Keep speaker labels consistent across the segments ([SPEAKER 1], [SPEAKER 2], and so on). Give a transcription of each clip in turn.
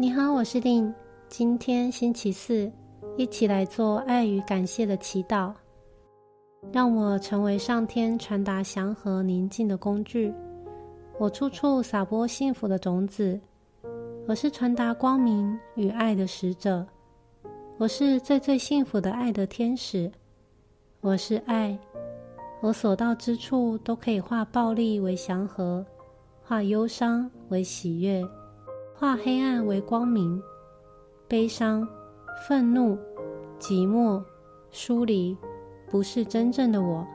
[SPEAKER 1] 你好，我是令。今天星期四，一起来做爱与感谢的祈祷。让我成为上天传达祥和宁静的工具。我处处撒播幸福的种子。我是传达光明与爱的使者。我是最最幸福的爱的天使。我是爱。我所到之处都可以化暴力为祥和，化忧伤为喜悦，化黑暗为光明。悲伤、愤怒、寂寞、疏离，不是真正的我。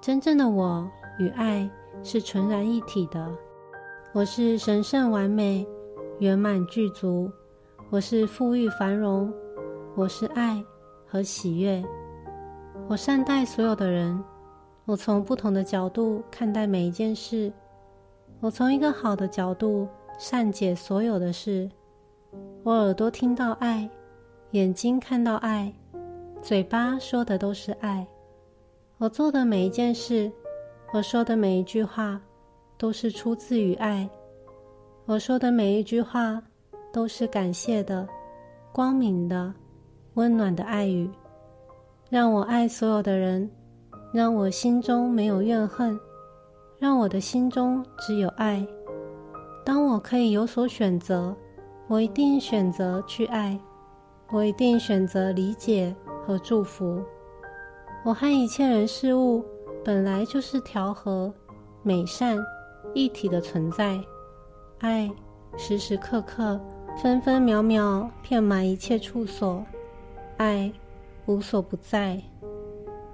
[SPEAKER 1] 真正的我与爱是纯然一体的。我是神圣完美、圆满具足。我是富裕繁荣。我是爱和喜悦。我善待所有的人。我从不同的角度看待每一件事。我从一个好的角度善解所有的事。我耳朵听到爱，眼睛看到爱，嘴巴说的都是爱。我做的每一件事，我说的每一句话，都是出自于爱。我说的每一句话，都是感谢的、光明的、温暖的爱语。让我爱所有的人，让我心中没有怨恨，让我的心中只有爱。当我可以有所选择。我一定选择去爱，我一定选择理解和祝福。我和一切人事物本来就是调和、美善、一体的存在。爱时时刻刻、分分秒秒遍满一切处所，爱无所不在。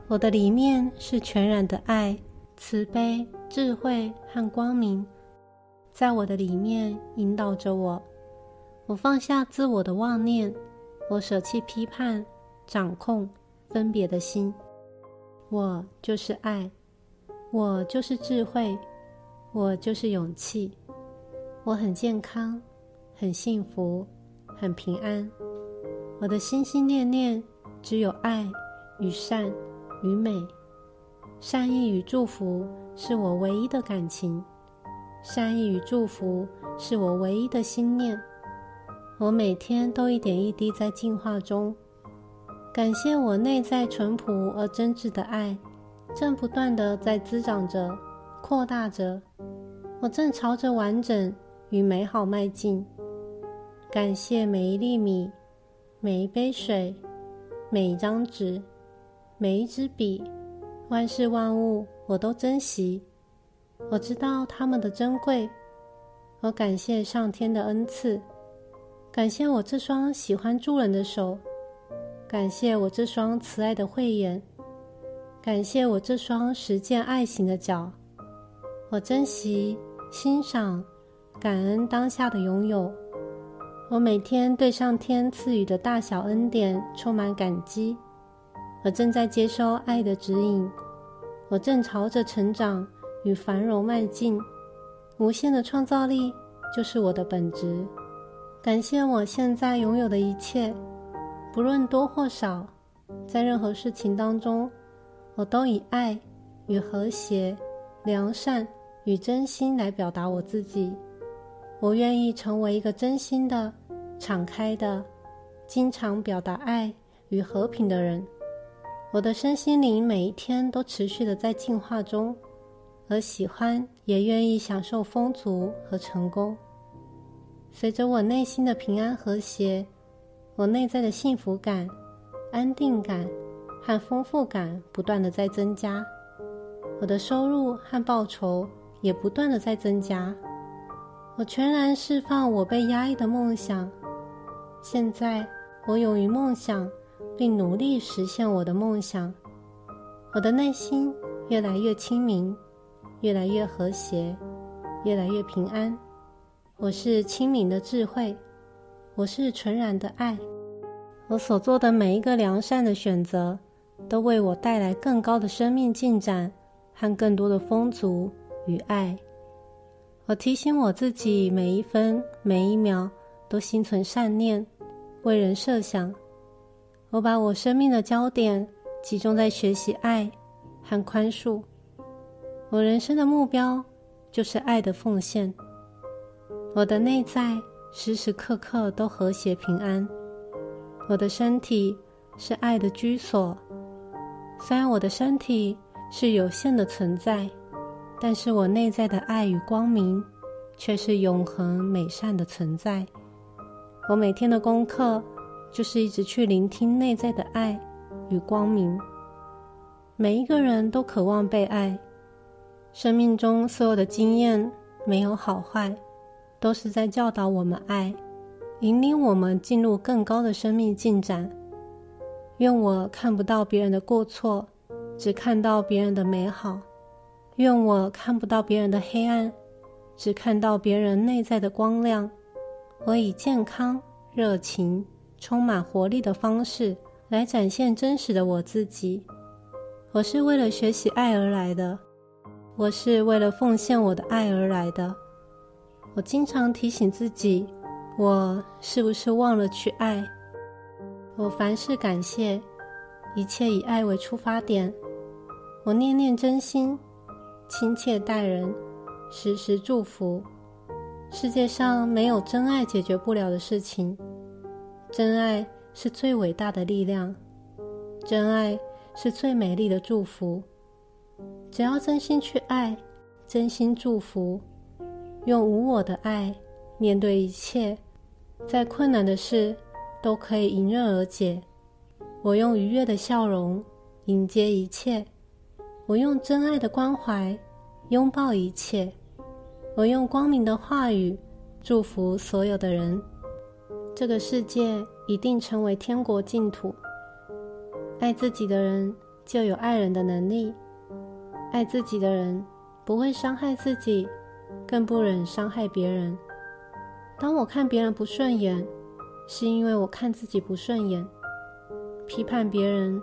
[SPEAKER 1] 我的里面是全然的爱、慈悲、智慧和光明，在我的里面引导着我。我放下自我的妄念，我舍弃批判、掌控、分别的心。我就是爱，我就是智慧，我就是勇气。我很健康，很幸福，很平安。我的心心念念只有爱与善与美，善意与祝福是我唯一的感情，善意与祝福是我唯一的心念。我每天都一点一滴在进化中，感谢我内在淳朴而真挚的爱，正不断的在滋长着、扩大着。我正朝着完整与美好迈进。感谢每一粒米、每一杯水、每一张纸、每一支笔，万事万物我都珍惜。我知道它们的珍贵。我感谢上天的恩赐。感谢我这双喜欢助人的手，感谢我这双慈爱的慧眼，感谢我这双实践爱心的脚。我珍惜、欣赏、感恩当下的拥有。我每天对上天赐予的大小恩典充满感激。我正在接收爱的指引，我正朝着成长与繁荣迈进。无限的创造力就是我的本质。感谢我现在拥有的一切，不论多或少，在任何事情当中，我都以爱与和谐、良善与真心来表达我自己。我愿意成为一个真心的、敞开的、经常表达爱与和平的人。我的身心灵每一天都持续的在进化中，而喜欢也愿意享受丰足和成功。随着我内心的平安和谐，我内在的幸福感、安定感和丰富感不断的在增加，我的收入和报酬也不断的在增加。我全然释放我被压抑的梦想，现在我勇于梦想，并努力实现我的梦想。我的内心越来越清明，越来越和谐，越来越平安。我是清明的智慧，我是纯然的爱。我所做的每一个良善的选择，都为我带来更高的生命进展和更多的丰足与爱。我提醒我自己，每一分每一秒都心存善念，为人设想。我把我生命的焦点集中在学习爱和宽恕。我人生的目标就是爱的奉献。我的内在时时刻刻都和谐平安。我的身体是爱的居所，虽然我的身体是有限的存在，但是我内在的爱与光明却是永恒美善的存在。我每天的功课就是一直去聆听内在的爱与光明。每一个人都渴望被爱，生命中所有的经验没有好坏，都是在教导我们爱，引领我们进入更高的生命进展。愿我看不到别人的过错，只看到别人的美好；愿我看不到别人的黑暗，只看到别人内在的光亮。我以健康、热情、充满活力的方式来展现真实的我自己。我是为了学习爱而来的，我是为了奉献我的爱而来的。我经常提醒自己，我是不是忘了去爱？我凡事感谢，一切以爱为出发点。我念念真心，亲切待人，时时祝福。世界上没有真爱解决不了的事情，真爱是最伟大的力量，真爱是最美丽的祝福。只要真心去爱，真心祝福，用无我的爱面对一切，再困难的事都可以迎刃而解。我用愉悦的笑容迎接一切，我用真爱的关怀拥抱一切。我用光明的话语祝福所有的人，这个世界一定成为天国净土。爱自己的人就有爱人的能力，爱自己的人不会伤害自己，更不忍伤害别人。当我看别人不顺眼，是因为我看自己不顺眼。批判别人，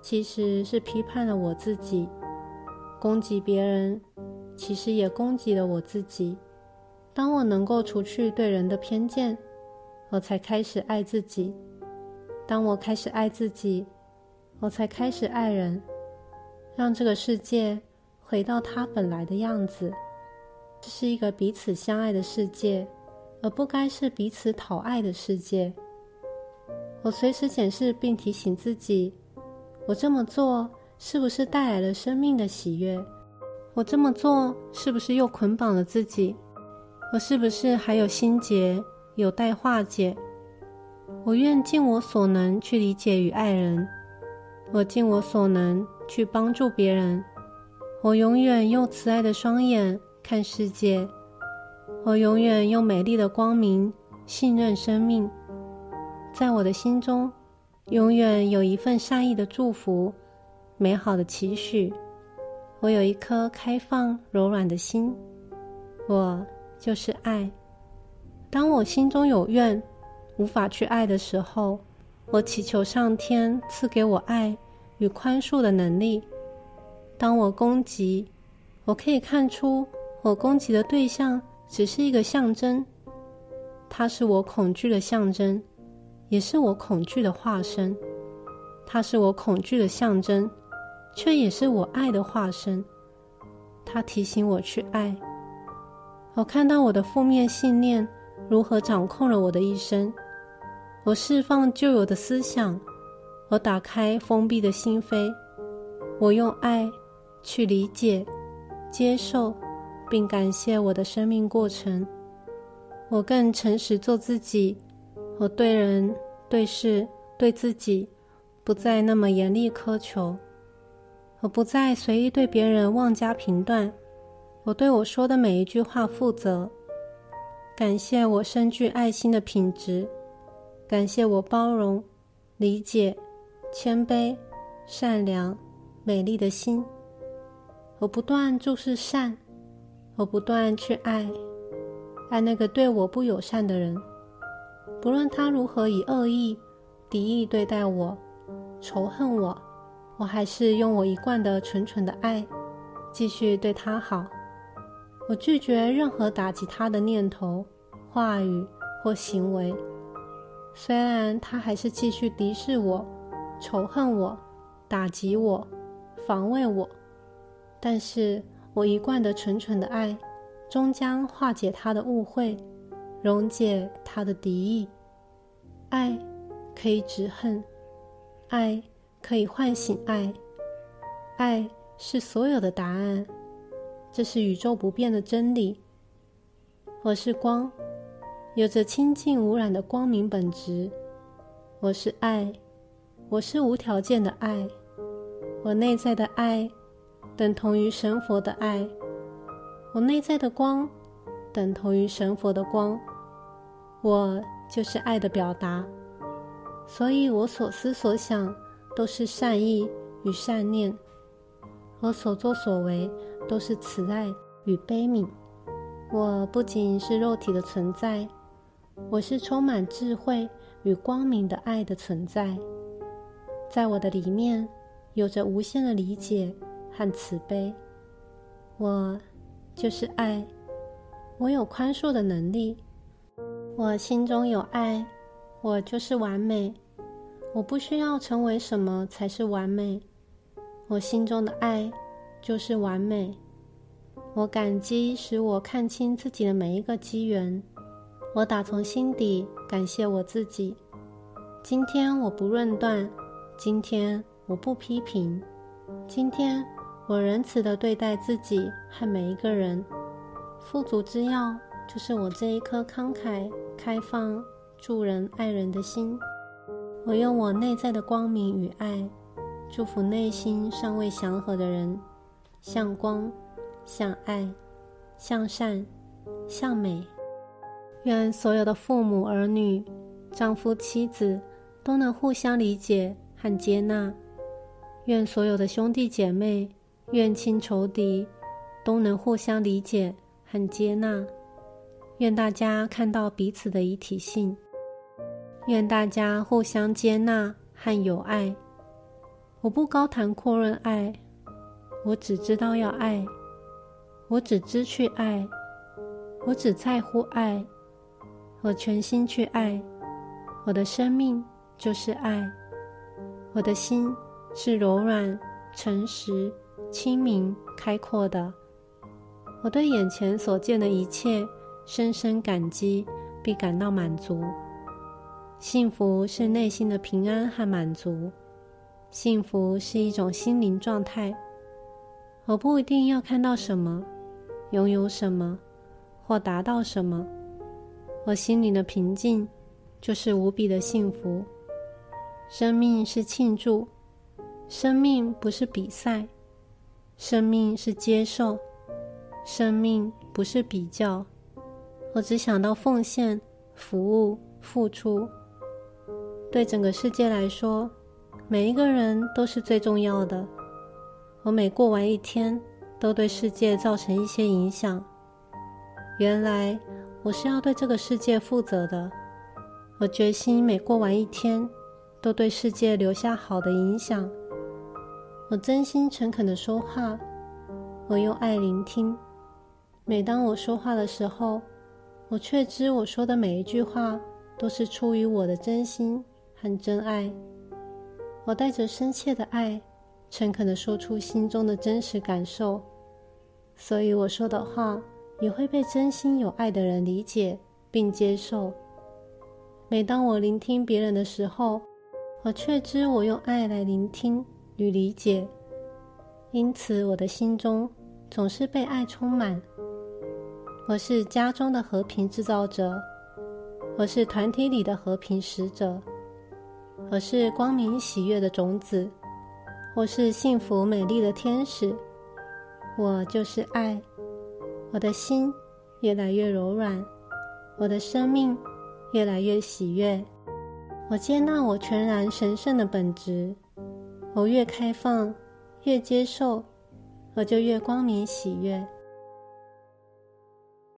[SPEAKER 1] 其实是批判了我自己。攻击别人。其实也攻击了我自己。当我能够除去对人的偏见，我才开始爱自己。当我开始爱自己，我才开始爱人，让这个世界回到它本来的样子。这是一个彼此相爱的世界，而不该是彼此讨爱的世界。我随时检视并提醒自己：我这么做是不是带来了生命的喜悦？我这么做是不是又捆绑了自己？我是不是还有心结有待化解？我愿尽我所能去理解与爱人，我尽我所能去帮助别人。我永远用慈爱的双眼看世界，我永远用美丽的光明信任生命。在我的心中，永远有一份善意的祝福，美好的期许。我有一颗开放柔软的心，我就是爱。当我心中有怨，无法去爱的时候，我祈求上天赐给我爱与宽恕的能力。当我攻击，我可以看出我攻击的对象只是一个象征，它是我恐惧的象征，也是我恐惧的化身。它是我恐惧的象征。却也是我爱的化身。他提醒我去爱。我看到我的负面信念如何掌控了我的一生。我释放旧有的思想，我打开封闭的心扉。我用爱去理解、接受，并感谢我的生命过程。我更诚实做自己。我对人、对事、对自己，不再那么严厉苛求。我不再随意对别人妄加评断，我对我说的每一句话负责。感谢我深具爱心的品质，感谢我包容、理解、谦卑、善良、美丽的心。我不断注视善，我不断去爱，爱那个对我不友善的人，不论他如何以恶意、敌意对待我，仇恨我。我还是用我一贯的纯纯的爱，继续对他好。我拒绝任何打击他的念头、话语或行为。虽然他还是继续敌视我、仇恨我、打击我、防卫我，但是我一贯的纯纯的爱，终将化解他的误会，溶解他的敌意。爱可以止恨，爱可以唤醒爱，爱是所有的答案。这是宇宙不变的真理。我是光，有着清净无染的光明本质。我是爱，我是无条件的爱。我内在的爱等同于神佛的爱。我内在的光等同于神佛的光。我就是爱的表达。所以我所思所想都是善意与善念。我所作所为。都是慈爱与悲悯。我不仅是肉体的存在，我是充满智慧与光明的爱的存在。在我的里面，有着无限的理解和慈悲。我就是爱，我有宽恕的能力。我心中有爱，我就是完美。我不需要成为什么才是完美。我心中的爱。就是完美。我感激使我看清自己的每一个机缘。我打从心底感谢我自己。今天我不论断，今天我不批评，今天我仁慈的对待自己和每一个人。富足之要就是我这一颗慷慨、开放、助人爱人的心。我用我内在的光明与爱，祝福内心尚未祥和的人。向光，向爱，向善，向美。愿所有的父母儿女、丈夫妻子都能互相理解和接纳。愿所有的兄弟姐妹、怨亲仇敌都能互相理解和接纳。愿大家看到彼此的一体性。愿大家互相接纳和有爱。我不高谈阔论爱。我只知道要爱，我只知去爱，我只在乎爱，我全心去爱，我的生命就是爱，我的心是柔软、诚实、清明、开阔的。我对眼前所见的一切深深感激，并感到满足。幸福是内心的平安和满足，幸福是一种心灵状态。我不一定要看到什么，拥有什么，或达到什么。我心里的平静，就是无比的幸福。生命是庆祝，生命不是比赛，生命是接受，生命不是比较。我只想到奉献、服务、付出。对整个世界来说，每一个人都是最重要的。我每过完一天，都对世界造成一些影响。原来我是要对这个世界负责的。我决心每过完一天，都对世界留下好的影响。我真心诚恳的说话，我用爱聆听。每当我说话的时候，我却知我说的每一句话都是出于我的真心和真爱。我带着深切的爱。诚恳的说出心中的真实感受，所以我说的话也会被真心有爱的人理解并接受。每当我聆听别人的时候，我却知我用爱来聆听与理解，因此我的心中总是被爱充满。我是家中的和平制造者，我是团体里的和平使者，我是光明喜悦的种子。我是幸福美丽的天使，我就是爱。我的心越来越柔软，我的生命越来越喜悦。我接纳我全然神圣的本质。我越开放，越接受，我就越光明喜悦。